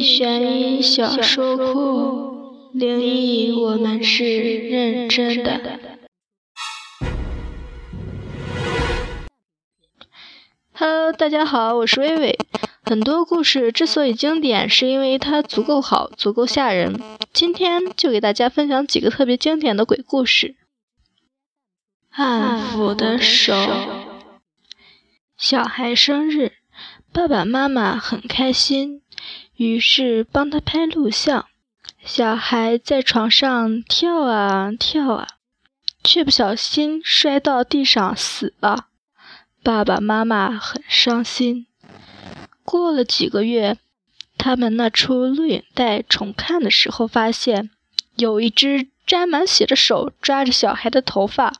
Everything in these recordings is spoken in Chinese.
悬疑小说库，灵异我们是认真的。Hello，大家好，我是微微。很多故事之所以经典，是因为它足够好，足够吓人。今天就给大家分享几个特别经典的鬼故事。暗抚的手，小孩生日，爸爸妈妈很开心。于是帮他拍录像，小孩在床上跳啊跳啊，却不小心摔到地上死了。爸爸妈妈很伤心。过了几个月，他们拿出录影带重看的时候，发现有一只沾满血的手抓着小孩的头发，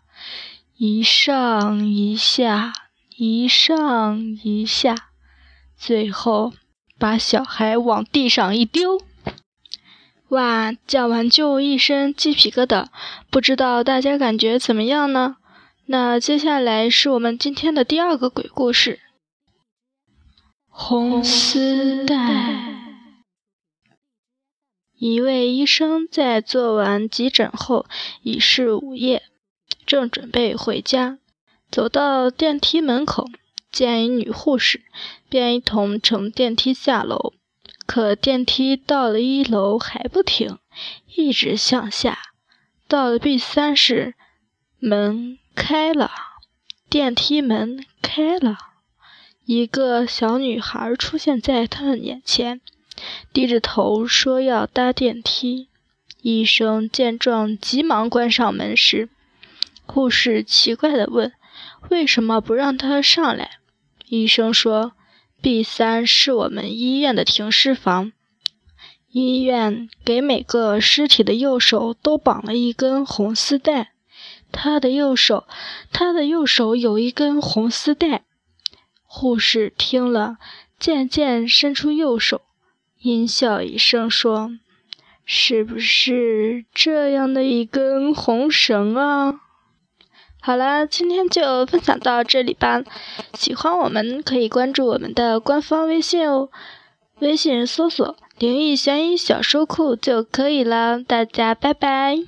一上一下，一上一下，最后。把小孩往地上一丢，哇！讲完就一身鸡皮疙瘩，不知道大家感觉怎么样呢？那接下来是我们今天的第二个鬼故事——红丝带。一位医生在做完急诊后已是午夜，正准备回家，走到电梯门口。见一女护士，便一同乘电梯下楼。可电梯到了一楼还不停，一直向下。到了 B 三室，门开了，电梯门开了，一个小女孩出现在他们眼前，低着头说要搭电梯。医生见状，急忙关上门时，护士奇怪地问：“为什么不让她上来？”医生说：“B 三是我们医院的停尸房，医院给每个尸体的右手都绑了一根红丝带。他的右手，他的右手有一根红丝带。”护士听了，渐渐伸出右手，阴笑一声说：“是不是这样的一根红绳啊？”好了，今天就分享到这里吧。喜欢我们可以关注我们的官方微信哦，微信搜索“灵异悬疑小说库”就可以了。大家拜拜。